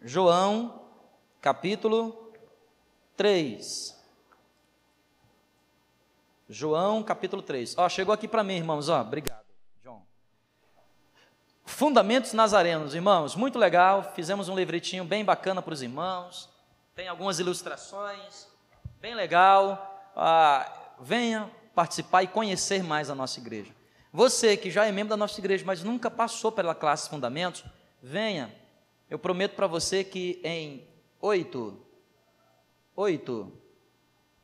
João, capítulo 3. João, capítulo 3. Ó, chegou aqui para mim, irmãos, ó. Obrigado, João. Fundamentos Nazarenos, irmãos, muito legal. Fizemos um livretinho bem bacana para os irmãos. Tem algumas ilustrações, bem legal. Ah, venha participar e conhecer mais a nossa igreja. Você que já é membro da nossa igreja, mas nunca passou pela classe Fundamentos, venha eu prometo para você que em oito, oito,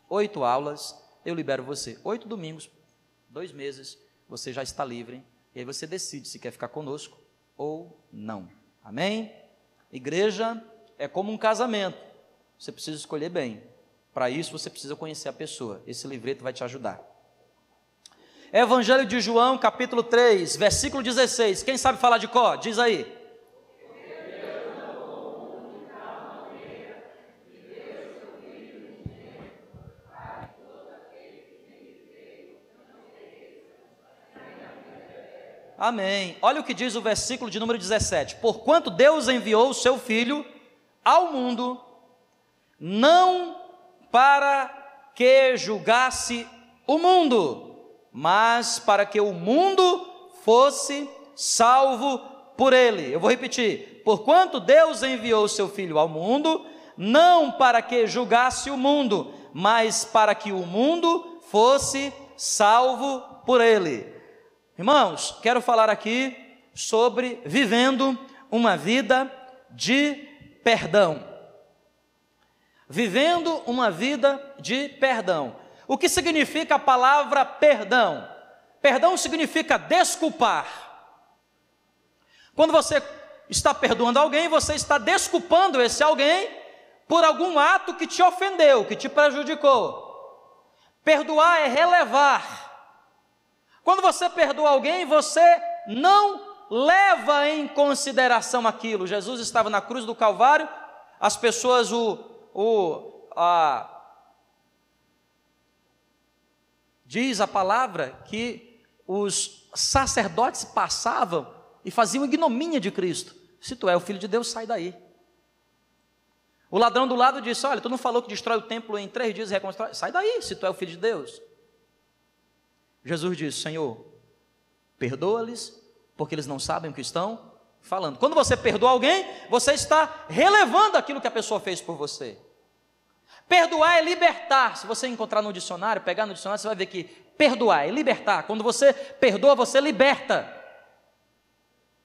oito aulas, eu libero você. Oito domingos, dois meses, você já está livre. E aí você decide se quer ficar conosco ou não. Amém? Igreja é como um casamento. Você precisa escolher bem. Para isso você precisa conhecer a pessoa. Esse livreto vai te ajudar. Evangelho de João, capítulo 3, versículo 16. Quem sabe falar de có? Diz aí. Amém. Olha o que diz o versículo de número 17: Porquanto Deus enviou o seu Filho ao mundo, não para que julgasse o mundo, mas para que o mundo fosse salvo por ele. Eu vou repetir: Porquanto Deus enviou o seu Filho ao mundo, não para que julgasse o mundo, mas para que o mundo fosse salvo por ele. Irmãos, quero falar aqui sobre vivendo uma vida de perdão. Vivendo uma vida de perdão. O que significa a palavra perdão? Perdão significa desculpar. Quando você está perdoando alguém, você está desculpando esse alguém por algum ato que te ofendeu, que te prejudicou. Perdoar é relevar quando você perdoa alguém, você não leva em consideração aquilo. Jesus estava na cruz do Calvário, as pessoas o, o a, diz a palavra que os sacerdotes passavam e faziam ignomínia de Cristo. Se tu é o filho de Deus, sai daí. O ladrão do lado disse: Olha, tu não falou que destrói o templo em três dias e reconstrói? Sai daí, se tu é o filho de Deus. Jesus disse: Senhor, perdoa-lhes, porque eles não sabem o que estão falando. Quando você perdoa alguém, você está relevando aquilo que a pessoa fez por você. Perdoar é libertar. Se você encontrar no dicionário, pegar no dicionário, você vai ver que perdoar é libertar. Quando você perdoa, você liberta.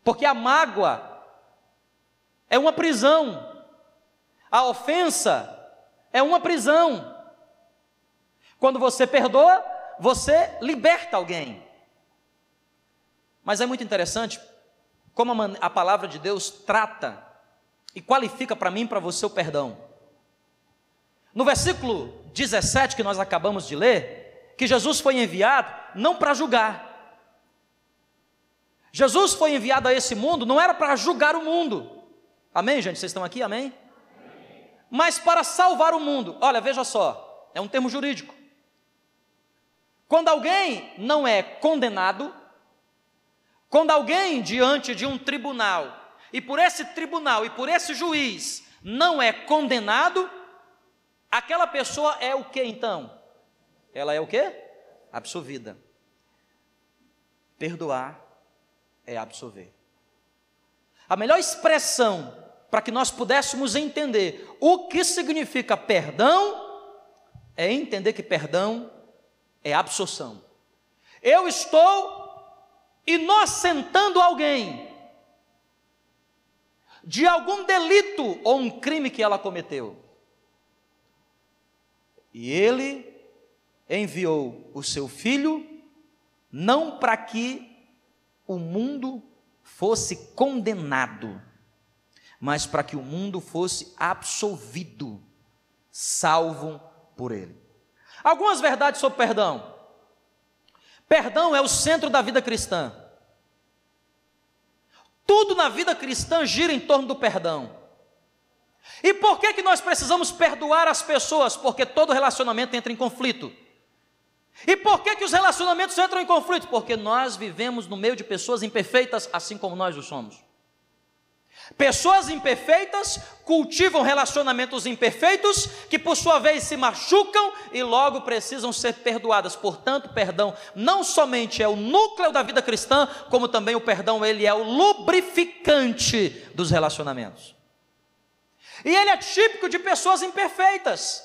Porque a mágoa é uma prisão. A ofensa é uma prisão. Quando você perdoa, você liberta alguém. Mas é muito interessante como a palavra de Deus trata e qualifica para mim e para você o perdão. No versículo 17 que nós acabamos de ler, que Jesus foi enviado não para julgar. Jesus foi enviado a esse mundo não era para julgar o mundo. Amém, gente? Vocês estão aqui? Amém? Amém? Mas para salvar o mundo. Olha, veja só, é um termo jurídico. Quando alguém não é condenado, quando alguém diante de um tribunal, e por esse tribunal e por esse juiz não é condenado, aquela pessoa é o que então? Ela é o que? Absolvida. Perdoar é absolver. A melhor expressão para que nós pudéssemos entender o que significa perdão é entender que perdão é absorção. Eu estou inocentando alguém de algum delito ou um crime que ela cometeu. E ele enviou o seu filho não para que o mundo fosse condenado, mas para que o mundo fosse absolvido, salvo por ele. Algumas verdades sobre perdão. Perdão é o centro da vida cristã. Tudo na vida cristã gira em torno do perdão. E por que, que nós precisamos perdoar as pessoas? Porque todo relacionamento entra em conflito. E por que, que os relacionamentos entram em conflito? Porque nós vivemos no meio de pessoas imperfeitas, assim como nós o somos. Pessoas imperfeitas cultivam relacionamentos imperfeitos que, por sua vez, se machucam e logo precisam ser perdoadas. Portanto, perdão não somente é o núcleo da vida cristã, como também o perdão ele é o lubrificante dos relacionamentos. E ele é típico de pessoas imperfeitas.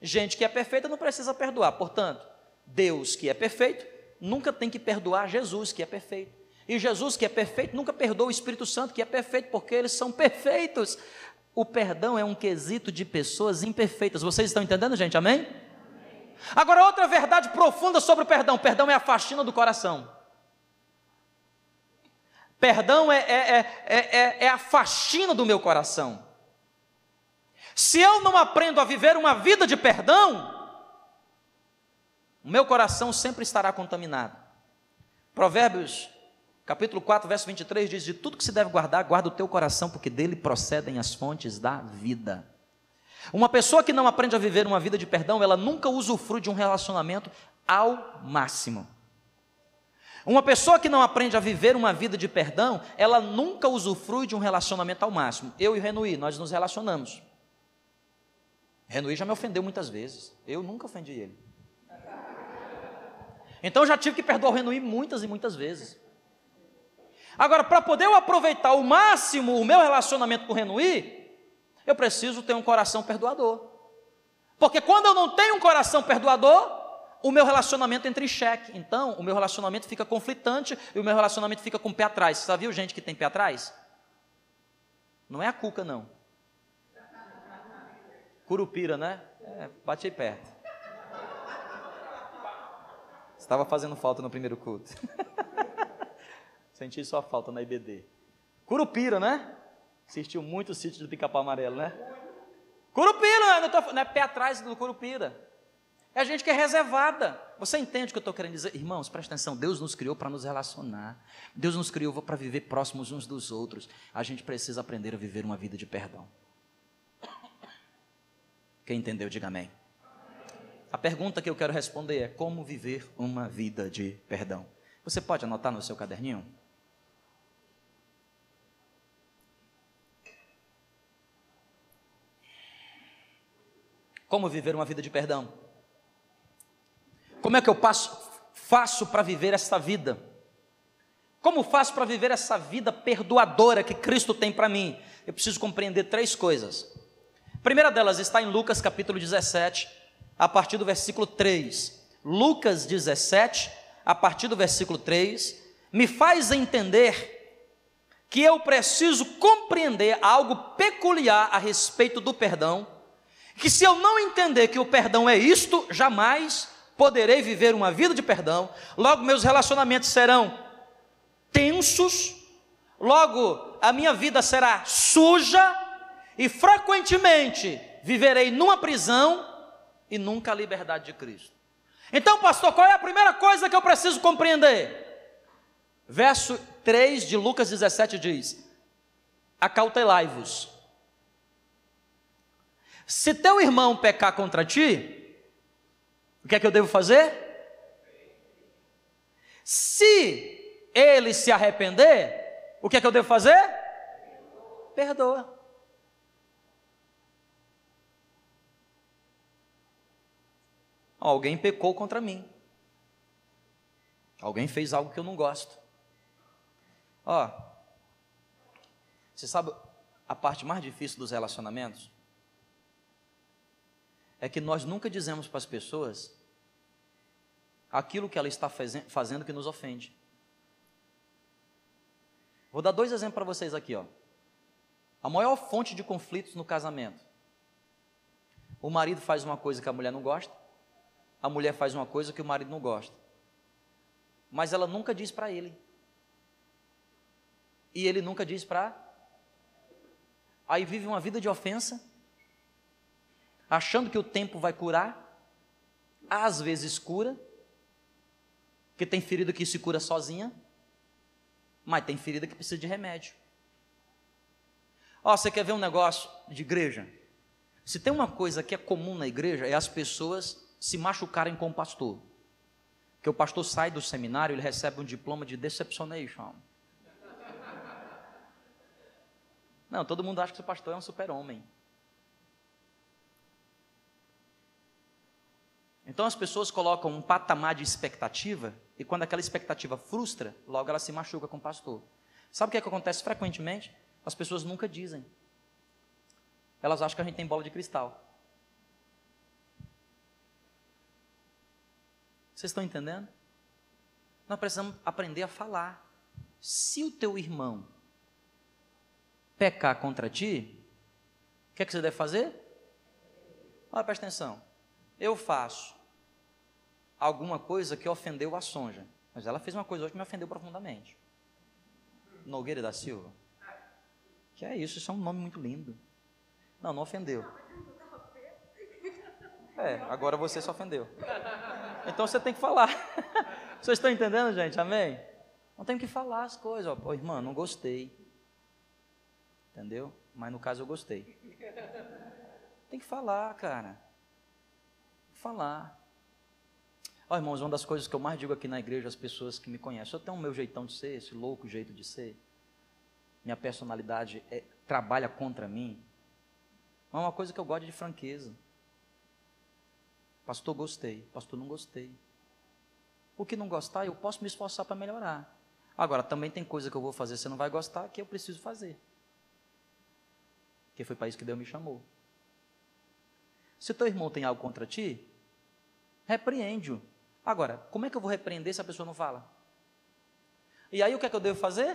Gente que é perfeita não precisa perdoar. Portanto, Deus que é perfeito nunca tem que perdoar Jesus que é perfeito. E Jesus, que é perfeito, nunca perdoa o Espírito Santo, que é perfeito, porque eles são perfeitos. O perdão é um quesito de pessoas imperfeitas. Vocês estão entendendo, gente? Amém? Agora, outra verdade profunda sobre o perdão: perdão é a faxina do coração. Perdão é, é, é, é, a faxina do meu coração. Se eu não aprendo a viver uma vida de perdão, o meu coração sempre estará contaminado. Provérbios Capítulo 4, verso 23 diz: De tudo que se deve guardar, guarda o teu coração, porque dele procedem as fontes da vida. Uma pessoa que não aprende a viver uma vida de perdão, ela nunca usufrui de um relacionamento ao máximo. Uma pessoa que não aprende a viver uma vida de perdão, ela nunca usufrui de um relacionamento ao máximo. Eu e o Renui, nós nos relacionamos. Renui já me ofendeu muitas vezes. Eu nunca ofendi ele. Então já tive que perdoar o Renui muitas e muitas vezes. Agora, para poder eu aproveitar o máximo o meu relacionamento com o Renuí, eu preciso ter um coração perdoador. Porque quando eu não tenho um coração perdoador, o meu relacionamento entra em xeque. Então, o meu relacionamento fica conflitante e o meu relacionamento fica com o pé atrás. Você já viu gente que tem pé atrás? Não é a cuca, não. Curupira, né? É, bate aí perto. Estava fazendo falta no primeiro culto. Senti sua falta na IBD. Curupira, né? Assistiu muito o sítio do Pica-Pau Amarelo, né? Curupira, não, tô, não é pé atrás do Curupira. É gente que é reservada. Você entende o que eu estou querendo dizer? Irmãos, presta atenção. Deus nos criou para nos relacionar. Deus nos criou para viver próximos uns dos outros. A gente precisa aprender a viver uma vida de perdão. Quem entendeu, diga amém. A pergunta que eu quero responder é: como viver uma vida de perdão? Você pode anotar no seu caderninho? Como viver uma vida de perdão? Como é que eu passo, faço para viver essa vida? Como faço para viver essa vida perdoadora que Cristo tem para mim? Eu preciso compreender três coisas. A primeira delas está em Lucas capítulo 17, a partir do versículo 3. Lucas 17, a partir do versículo 3, me faz entender que eu preciso compreender algo peculiar a respeito do perdão que se eu não entender que o perdão é isto, jamais poderei viver uma vida de perdão, logo meus relacionamentos serão tensos, logo a minha vida será suja e frequentemente viverei numa prisão e nunca a liberdade de Cristo. Então, pastor, qual é a primeira coisa que eu preciso compreender? Verso 3 de Lucas 17 diz: Acautelai-vos se teu irmão pecar contra ti, o que é que eu devo fazer? Se ele se arrepender, o que é que eu devo fazer? Perdoa. Alguém pecou contra mim. Alguém fez algo que eu não gosto. Ó, você sabe a parte mais difícil dos relacionamentos? É que nós nunca dizemos para as pessoas aquilo que ela está fazendo que nos ofende. Vou dar dois exemplos para vocês aqui, ó. A maior fonte de conflitos no casamento. O marido faz uma coisa que a mulher não gosta, a mulher faz uma coisa que o marido não gosta. Mas ela nunca diz para ele. E ele nunca diz para. Aí vive uma vida de ofensa achando que o tempo vai curar, às vezes cura, que tem ferida que se cura sozinha, mas tem ferida que precisa de remédio. Ó, você quer ver um negócio de igreja? Se tem uma coisa que é comum na igreja, é as pessoas se machucarem com o pastor. Que o pastor sai do seminário, ele recebe um diploma de decepcionation. Não, todo mundo acha que o pastor é um super-homem. Então as pessoas colocam um patamar de expectativa e quando aquela expectativa frustra, logo ela se machuca com o pastor. Sabe o que, é que acontece frequentemente? As pessoas nunca dizem. Elas acham que a gente tem bola de cristal. Vocês estão entendendo? Nós precisamos aprender a falar. Se o teu irmão pecar contra ti, o que, é que você deve fazer? Olha, presta atenção. Eu faço alguma coisa que ofendeu a Sonja. Mas ela fez uma coisa hoje que me ofendeu profundamente. Nogueira da Silva. Que é isso, isso é um nome muito lindo. Não, não ofendeu. É, agora você se ofendeu. Então você tem que falar. Vocês estão entendendo, gente? Amém? Não tem que falar as coisas. Ó, irmã, não gostei. Entendeu? Mas no caso eu gostei. Tem que falar, cara. Falar. Ó, irmãos, uma das coisas que eu mais digo aqui na igreja às pessoas que me conhecem, eu tenho o meu jeitão de ser, esse louco jeito de ser. Minha personalidade é, trabalha contra mim. Mas é uma coisa que eu gosto de franqueza. Pastor, gostei. Pastor, não gostei. O que não gostar, eu posso me esforçar para melhorar. Agora, também tem coisa que eu vou fazer, você não vai gostar, que eu preciso fazer. Que foi para isso que Deus me chamou. Se teu irmão tem algo contra ti, repreende-o. Agora, como é que eu vou repreender se a pessoa não fala? E aí o que é que eu devo fazer?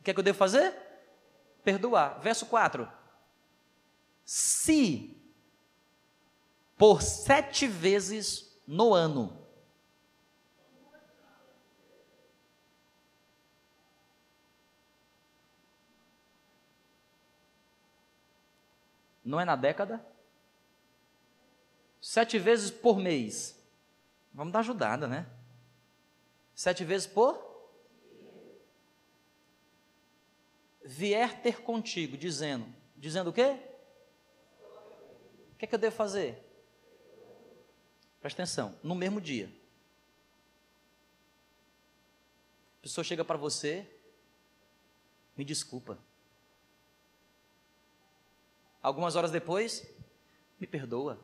O que é que eu devo fazer? Perdoar. Verso 4. Se por sete vezes no ano Não é na década? Sete vezes por mês. Vamos dar ajudada, né? Sete vezes por? Vier ter contigo, dizendo. Dizendo o quê? O que, é que eu devo fazer? Presta atenção, no mesmo dia. A pessoa chega para você, me desculpa. Algumas horas depois, me perdoa.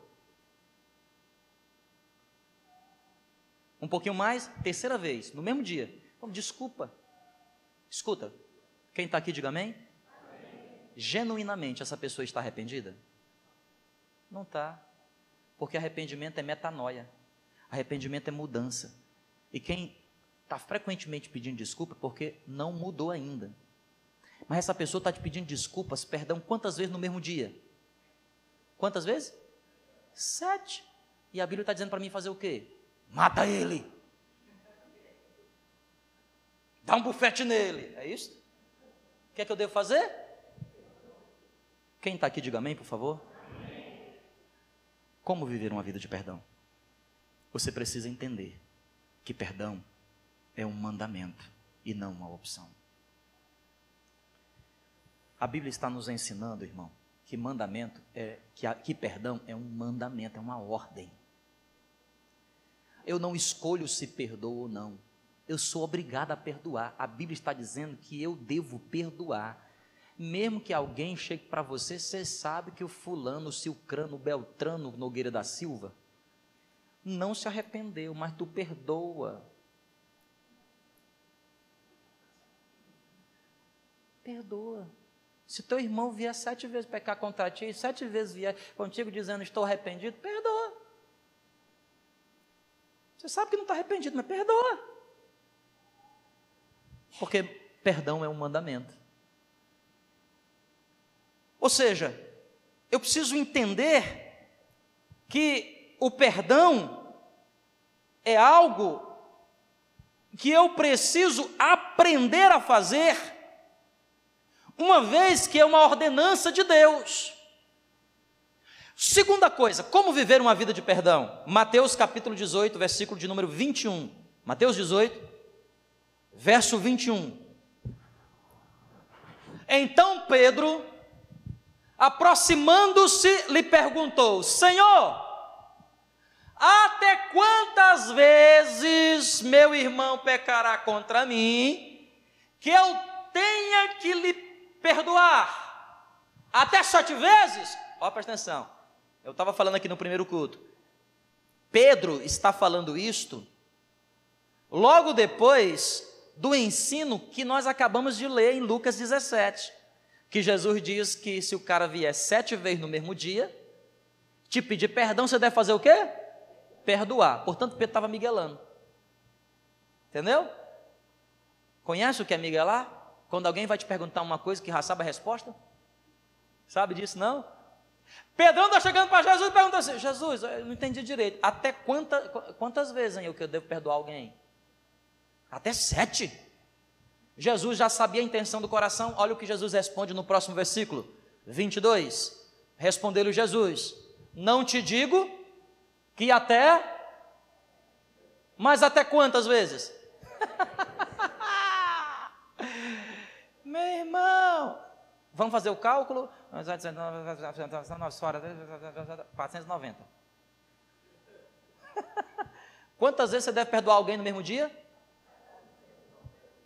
Um pouquinho mais, terceira vez, no mesmo dia. desculpa. Escuta, quem está aqui, diga amém. amém. Genuinamente essa pessoa está arrependida? Não está. Porque arrependimento é metanoia. Arrependimento é mudança. E quem está frequentemente pedindo desculpa porque não mudou ainda. Mas essa pessoa está te pedindo desculpas, perdão, quantas vezes no mesmo dia? Quantas vezes? Sete. E a Bíblia está dizendo para mim fazer o quê? Mata ele. Dá um bufete nele. É isso? O que é que eu devo fazer? Quem está aqui, diga amém, por favor. Amém. Como viver uma vida de perdão? Você precisa entender que perdão é um mandamento e não uma opção. A Bíblia está nos ensinando, irmão, que mandamento é que, que perdão é um mandamento, é uma ordem. Eu não escolho se perdoo ou não. Eu sou obrigado a perdoar. A Bíblia está dizendo que eu devo perdoar. Mesmo que alguém chegue para você, você sabe que o fulano, o Silcrano, o Beltrano, Nogueira da Silva, não se arrependeu, mas tu perdoa. Perdoa. Se teu irmão vier sete vezes pecar contra ti, e sete vezes vier contigo dizendo estou arrependido, perdoa. Você sabe que não está arrependido, mas perdoa. Porque perdão é um mandamento. Ou seja, eu preciso entender que o perdão é algo que eu preciso aprender a fazer, uma vez que é uma ordenança de Deus. Segunda coisa, como viver uma vida de perdão? Mateus capítulo 18, versículo de número 21. Mateus 18, verso 21. Então Pedro, aproximando-se, lhe perguntou: Senhor, até quantas vezes meu irmão pecará contra mim, que eu tenha que lhe perdoar? Até sete vezes? Ó, presta atenção. Eu estava falando aqui no primeiro culto. Pedro está falando isto logo depois do ensino que nós acabamos de ler em Lucas 17, que Jesus diz que se o cara vier sete vezes no mesmo dia, te pedir perdão, você deve fazer o quê? Perdoar. Portanto, Pedro estava miguelando. Entendeu? Conhece o que é miguelar? Quando alguém vai te perguntar uma coisa que sabe a resposta? Sabe disso, não? Pedrão está chegando para Jesus e pergunta assim: Jesus, eu não entendi direito. Até quanta, quantas vezes hein, eu que eu devo perdoar alguém? Até sete. Jesus já sabia a intenção do coração. Olha o que Jesus responde no próximo versículo 22. Respondeu-lhe Jesus: Não te digo que até. Mas até quantas vezes? Meu irmão, vamos fazer o cálculo? 490. Quantas vezes você deve perdoar alguém no mesmo dia?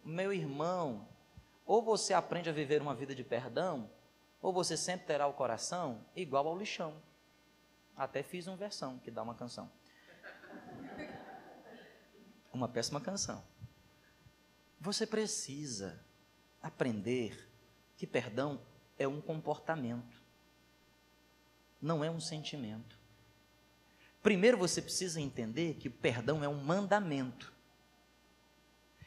Meu irmão, ou você aprende a viver uma vida de perdão, ou você sempre terá o coração igual ao lixão. Até fiz uma versão que dá uma canção. Uma péssima canção. Você precisa aprender que perdão é um comportamento, não é um sentimento. Primeiro você precisa entender que perdão é um mandamento.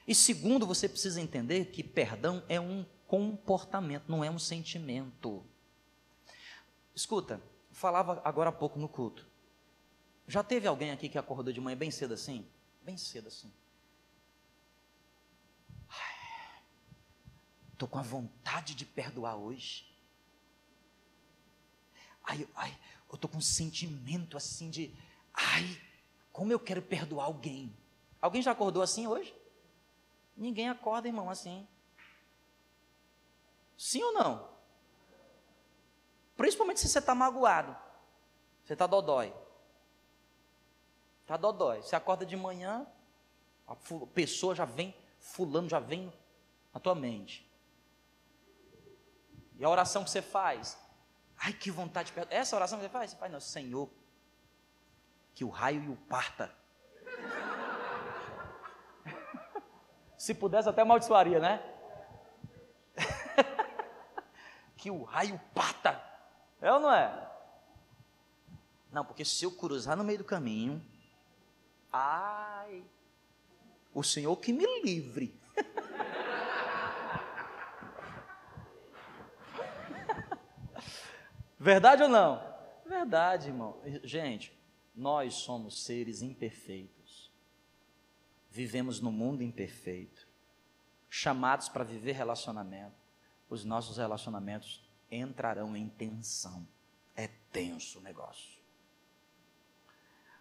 E segundo, você precisa entender que perdão é um comportamento, não é um sentimento. Escuta, falava agora há pouco no culto. Já teve alguém aqui que acordou de manhã bem cedo assim? Bem cedo assim. Estou com a vontade de perdoar hoje. Ai, ai, eu estou com um sentimento assim de, ai, como eu quero perdoar alguém. Alguém já acordou assim hoje? Ninguém acorda, irmão, assim. Sim ou não? Principalmente se você está magoado. Você está dodói. Está dodói. Você acorda de manhã, a pessoa já vem, fulano já vem na tua mente. E a oração que você faz, ai que vontade de perdoar. Essa oração que você faz, você faz, Senhor, que o raio e o parta. Se pudesse, até amaldiçoaria, né? que o raio parta. É ou não é? Não, porque se eu cruzar no meio do caminho, ai, o Senhor que me livre. Verdade ou não? Verdade, irmão. Gente, nós somos seres imperfeitos. Vivemos no mundo imperfeito. Chamados para viver relacionamento. Os nossos relacionamentos entrarão em tensão. É tenso o negócio.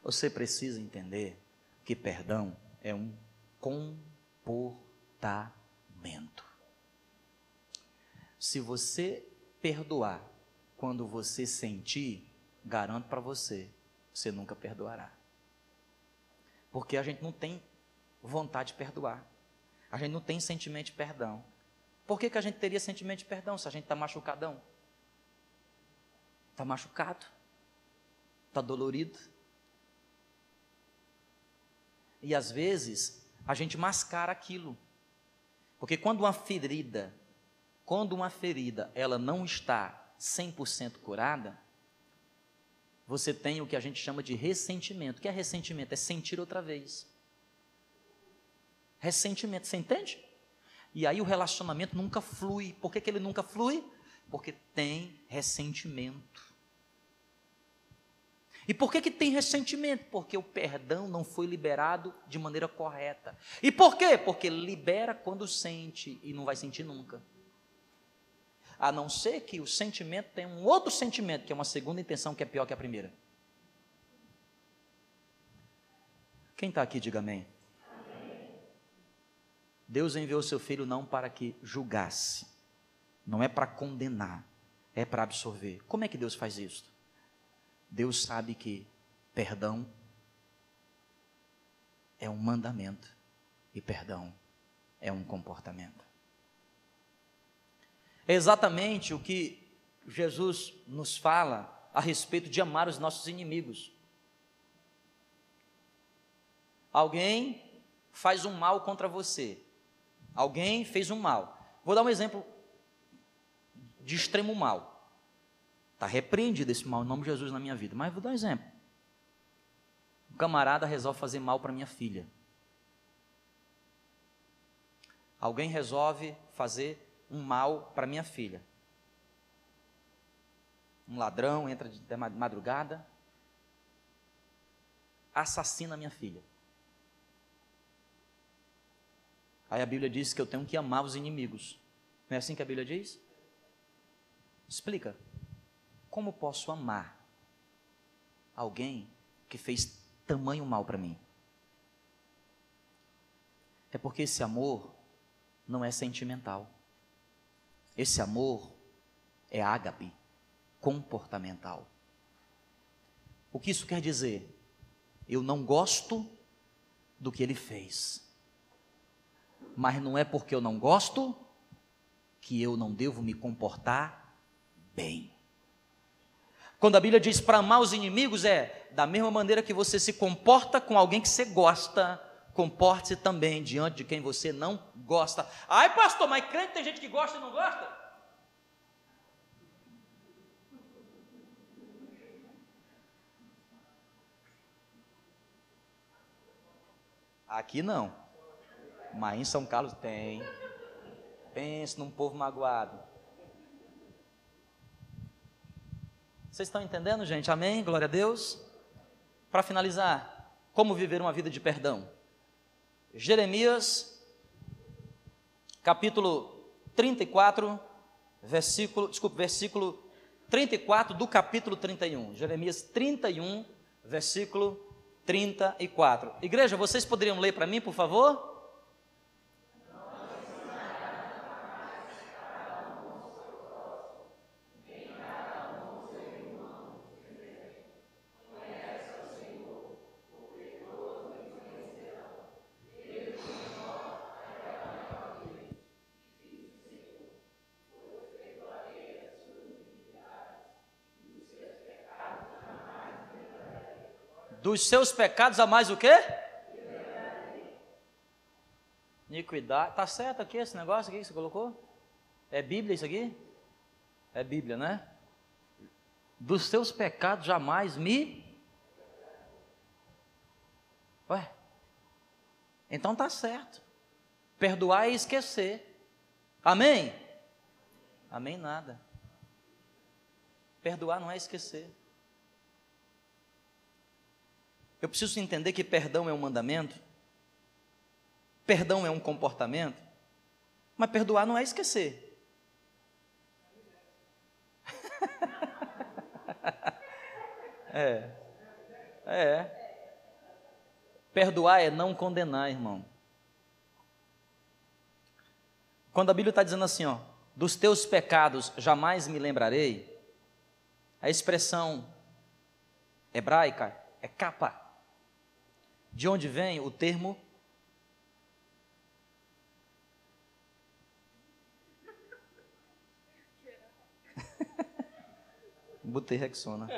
Você precisa entender que perdão é um comportamento. Se você perdoar quando você sentir, garanto para você, você nunca perdoará. Porque a gente não tem vontade de perdoar. A gente não tem sentimento de perdão. Por que, que a gente teria sentimento de perdão se a gente está machucadão? Está machucado? Está dolorido? E às vezes a gente mascara aquilo. Porque quando uma ferida, quando uma ferida, ela não está 100% curada, você tem o que a gente chama de ressentimento. O que é ressentimento? É sentir outra vez. Ressentimento, você entende? E aí o relacionamento nunca flui. Por que, que ele nunca flui? Porque tem ressentimento. E por que, que tem ressentimento? Porque o perdão não foi liberado de maneira correta. E por quê? Porque libera quando sente e não vai sentir nunca a não ser que o sentimento tenha um outro sentimento, que é uma segunda intenção que é pior que a primeira. Quem está aqui, diga amém. amém. Deus enviou seu filho não para que julgasse, não é para condenar, é para absorver. Como é que Deus faz isso? Deus sabe que perdão é um mandamento e perdão é um comportamento. É exatamente o que Jesus nos fala a respeito de amar os nossos inimigos. Alguém faz um mal contra você. Alguém fez um mal. Vou dar um exemplo de extremo mal. Está repreendido esse mal em nome de Jesus na minha vida. Mas vou dar um exemplo. Um camarada resolve fazer mal para minha filha. Alguém resolve fazer um mal para minha filha. Um ladrão entra de madrugada, assassina minha filha. Aí a Bíblia diz que eu tenho que amar os inimigos. Não é assim que a Bíblia diz? Explica. Como posso amar alguém que fez tamanho mal para mim? É porque esse amor não é sentimental. Esse amor é ágape, comportamental. O que isso quer dizer? Eu não gosto do que ele fez mas não é porque eu não gosto que eu não devo me comportar bem. Quando a Bíblia diz para amar os inimigos, é da mesma maneira que você se comporta com alguém que você gosta, comporte-se também diante de quem você não gosta. Ai, pastor, mas crente tem gente que gosta e não gosta? Aqui não. Mas em São Carlos tem. Pense num povo magoado. Vocês estão entendendo, gente? Amém? Glória a Deus. Para finalizar, como viver uma vida de perdão? Jeremias, capítulo 34, versículo, desculpe, versículo 34 do capítulo 31. Jeremias 31, versículo 34. Igreja, vocês poderiam ler para mim, por favor? Dos seus pecados a mais o quê? Iniquidade. Está certo aqui esse negócio aqui que você colocou? É Bíblia isso aqui? É Bíblia, né? Dos seus pecados jamais me. Ué? Então tá certo. Perdoar e esquecer. Amém? Amém nada. Perdoar não é esquecer. Eu preciso entender que perdão é um mandamento, perdão é um comportamento, mas perdoar não é esquecer. é, é. Perdoar é não condenar, irmão. Quando a Bíblia está dizendo assim, ó, dos teus pecados jamais me lembrarei, a expressão hebraica é capa. De onde vem o termo Botei Rexona.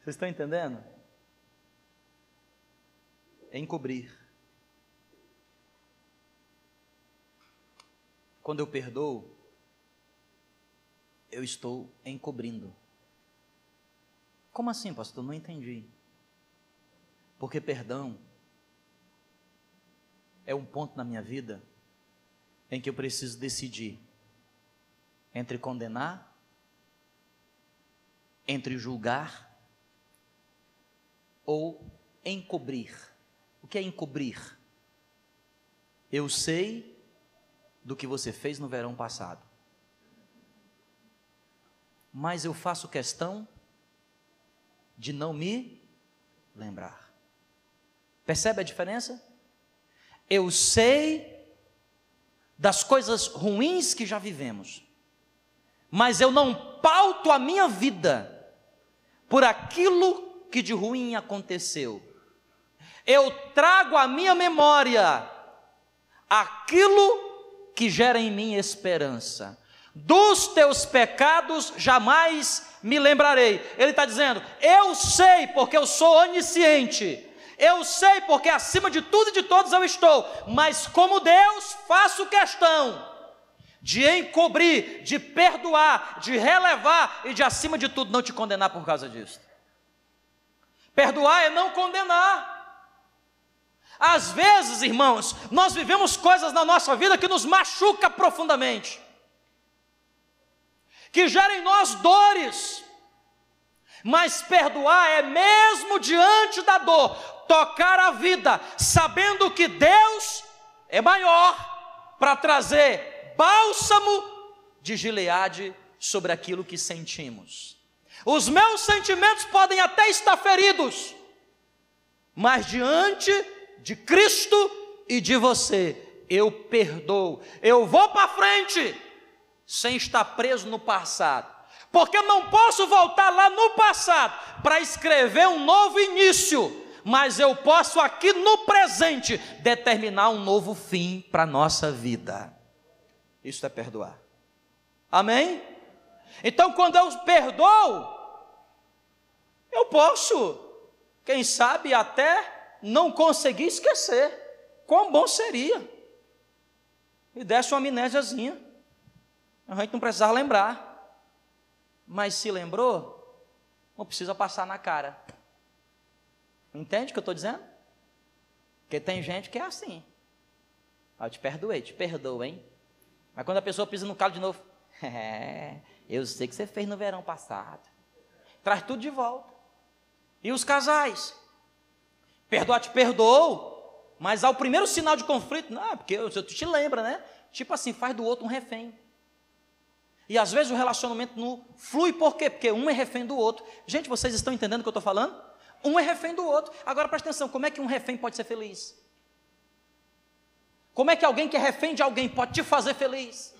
Vocês estão entendendo? É encobrir. Quando eu perdoo, eu estou encobrindo. Como assim, pastor? Não entendi. Porque perdão é um ponto na minha vida em que eu preciso decidir entre condenar, entre julgar ou encobrir. O que é encobrir? Eu sei do que você fez no verão passado, mas eu faço questão de não me lembrar. Percebe a diferença? Eu sei das coisas ruins que já vivemos, mas eu não pauto a minha vida por aquilo que de ruim aconteceu. Eu trago à minha memória aquilo que gera em mim esperança. Dos teus pecados jamais me lembrarei. Ele está dizendo: Eu sei, porque eu sou onisciente. Eu sei, porque acima de tudo e de todos eu estou. Mas como Deus, faço questão de encobrir, de perdoar, de relevar e de acima de tudo não te condenar por causa disso. Perdoar é não condenar. Às vezes, irmãos, nós vivemos coisas na nossa vida que nos machuca profundamente, que geram em nós dores. Mas perdoar é mesmo diante da dor, tocar a vida, sabendo que Deus é maior para trazer bálsamo de Gileade sobre aquilo que sentimos. Os meus sentimentos podem até estar feridos, mas diante de Cristo e de você, eu perdoo. Eu vou para frente, sem estar preso no passado. Porque eu não posso voltar lá no passado para escrever um novo início, mas eu posso aqui no presente determinar um novo fim para a nossa vida. Isso é perdoar. Amém? Então, quando eu perdoo, eu posso, quem sabe, até não conseguir esquecer. Quão bom seria. E desse uma amnésiazinha. A gente não precisava lembrar. Mas se lembrou, não precisa passar na cara. Entende o que eu estou dizendo? Porque tem gente que é assim. Eu te perdoei, te perdoo, hein? Mas quando a pessoa pisa no calo de novo, é, eu sei que você fez no verão passado. Traz tudo de volta. E os casais? Perdoar te perdoou, mas ao primeiro sinal de conflito, não, é porque tu te lembra, né? Tipo assim, faz do outro um refém. E às vezes o relacionamento não flui por quê? Porque um é refém do outro. Gente, vocês estão entendendo o que eu estou falando? Um é refém do outro. Agora presta atenção, como é que um refém pode ser feliz? Como é que alguém que é refém de alguém pode te fazer feliz?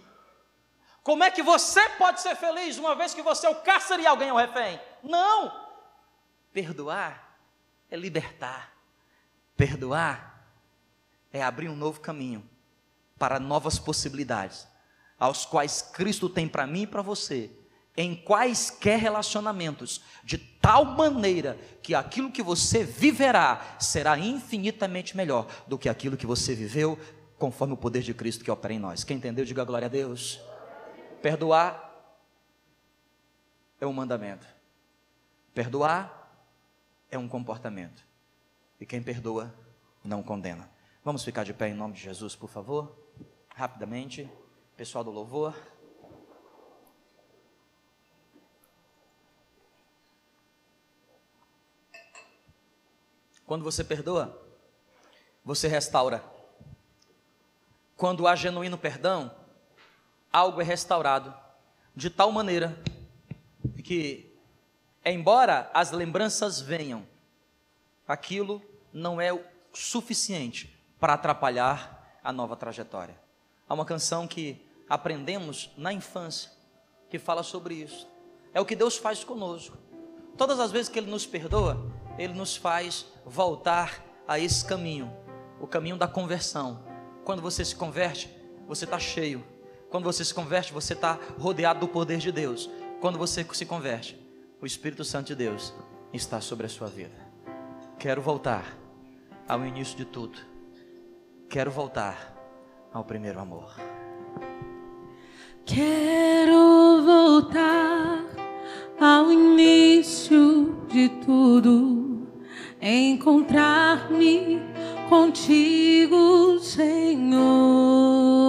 Como é que você pode ser feliz uma vez que você é o cárcere e alguém é o refém? Não! Perdoar é libertar. Perdoar é abrir um novo caminho para novas possibilidades, aos quais Cristo tem para mim e para você, em quaisquer relacionamentos, de tal maneira que aquilo que você viverá será infinitamente melhor do que aquilo que você viveu, conforme o poder de Cristo que opera em nós. Quem entendeu, diga glória a Deus. Perdoar é um mandamento, perdoar é um comportamento. E quem perdoa não condena. Vamos ficar de pé em nome de Jesus, por favor? Rapidamente. Pessoal do louvor. Quando você perdoa, você restaura. Quando há genuíno perdão, algo é restaurado de tal maneira que, embora as lembranças venham, aquilo não é o suficiente para atrapalhar a nova trajetória. Há uma canção que aprendemos na infância que fala sobre isso. É o que Deus faz conosco. Todas as vezes que Ele nos perdoa, Ele nos faz voltar a esse caminho, o caminho da conversão. Quando você se converte, você está cheio. Quando você se converte, você está rodeado do poder de Deus. Quando você se converte, o Espírito Santo de Deus está sobre a sua vida. Quero voltar ao início de tudo. Quero voltar ao primeiro amor. Quero voltar ao início de tudo, encontrar-me contigo, Senhor.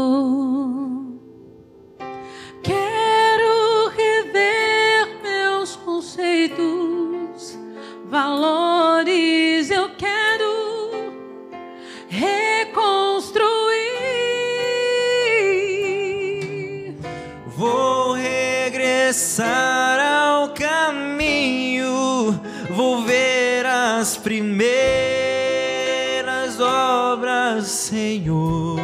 primeiras obras, Senhor.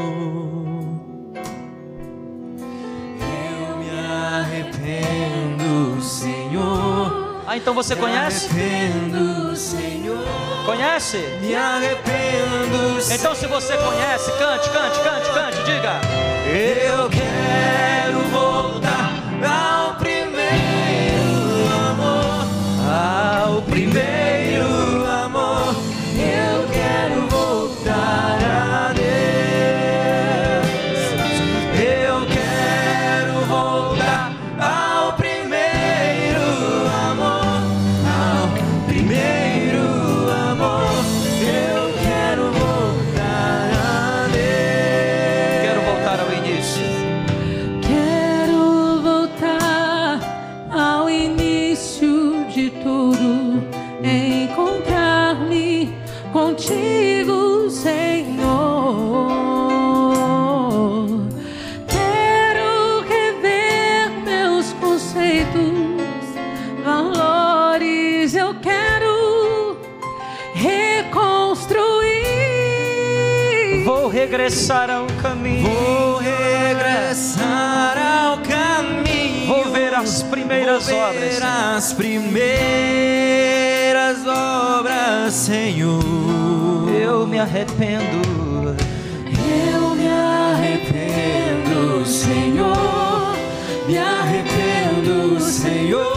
Eu me arrependo, Senhor. Ah, então você me conhece? Arrependo, Senhor. Conhece? Me arrependo, Senhor. Então se você conhece, cante, cante, cante, cante, diga. Eu quero regressar ao caminho. Vou regressar ao caminho. Vou ver as primeiras Vou ver obras. As primeiras obras, Senhor. Eu me arrependo. Eu me arrependo, Senhor. Me arrependo, Senhor.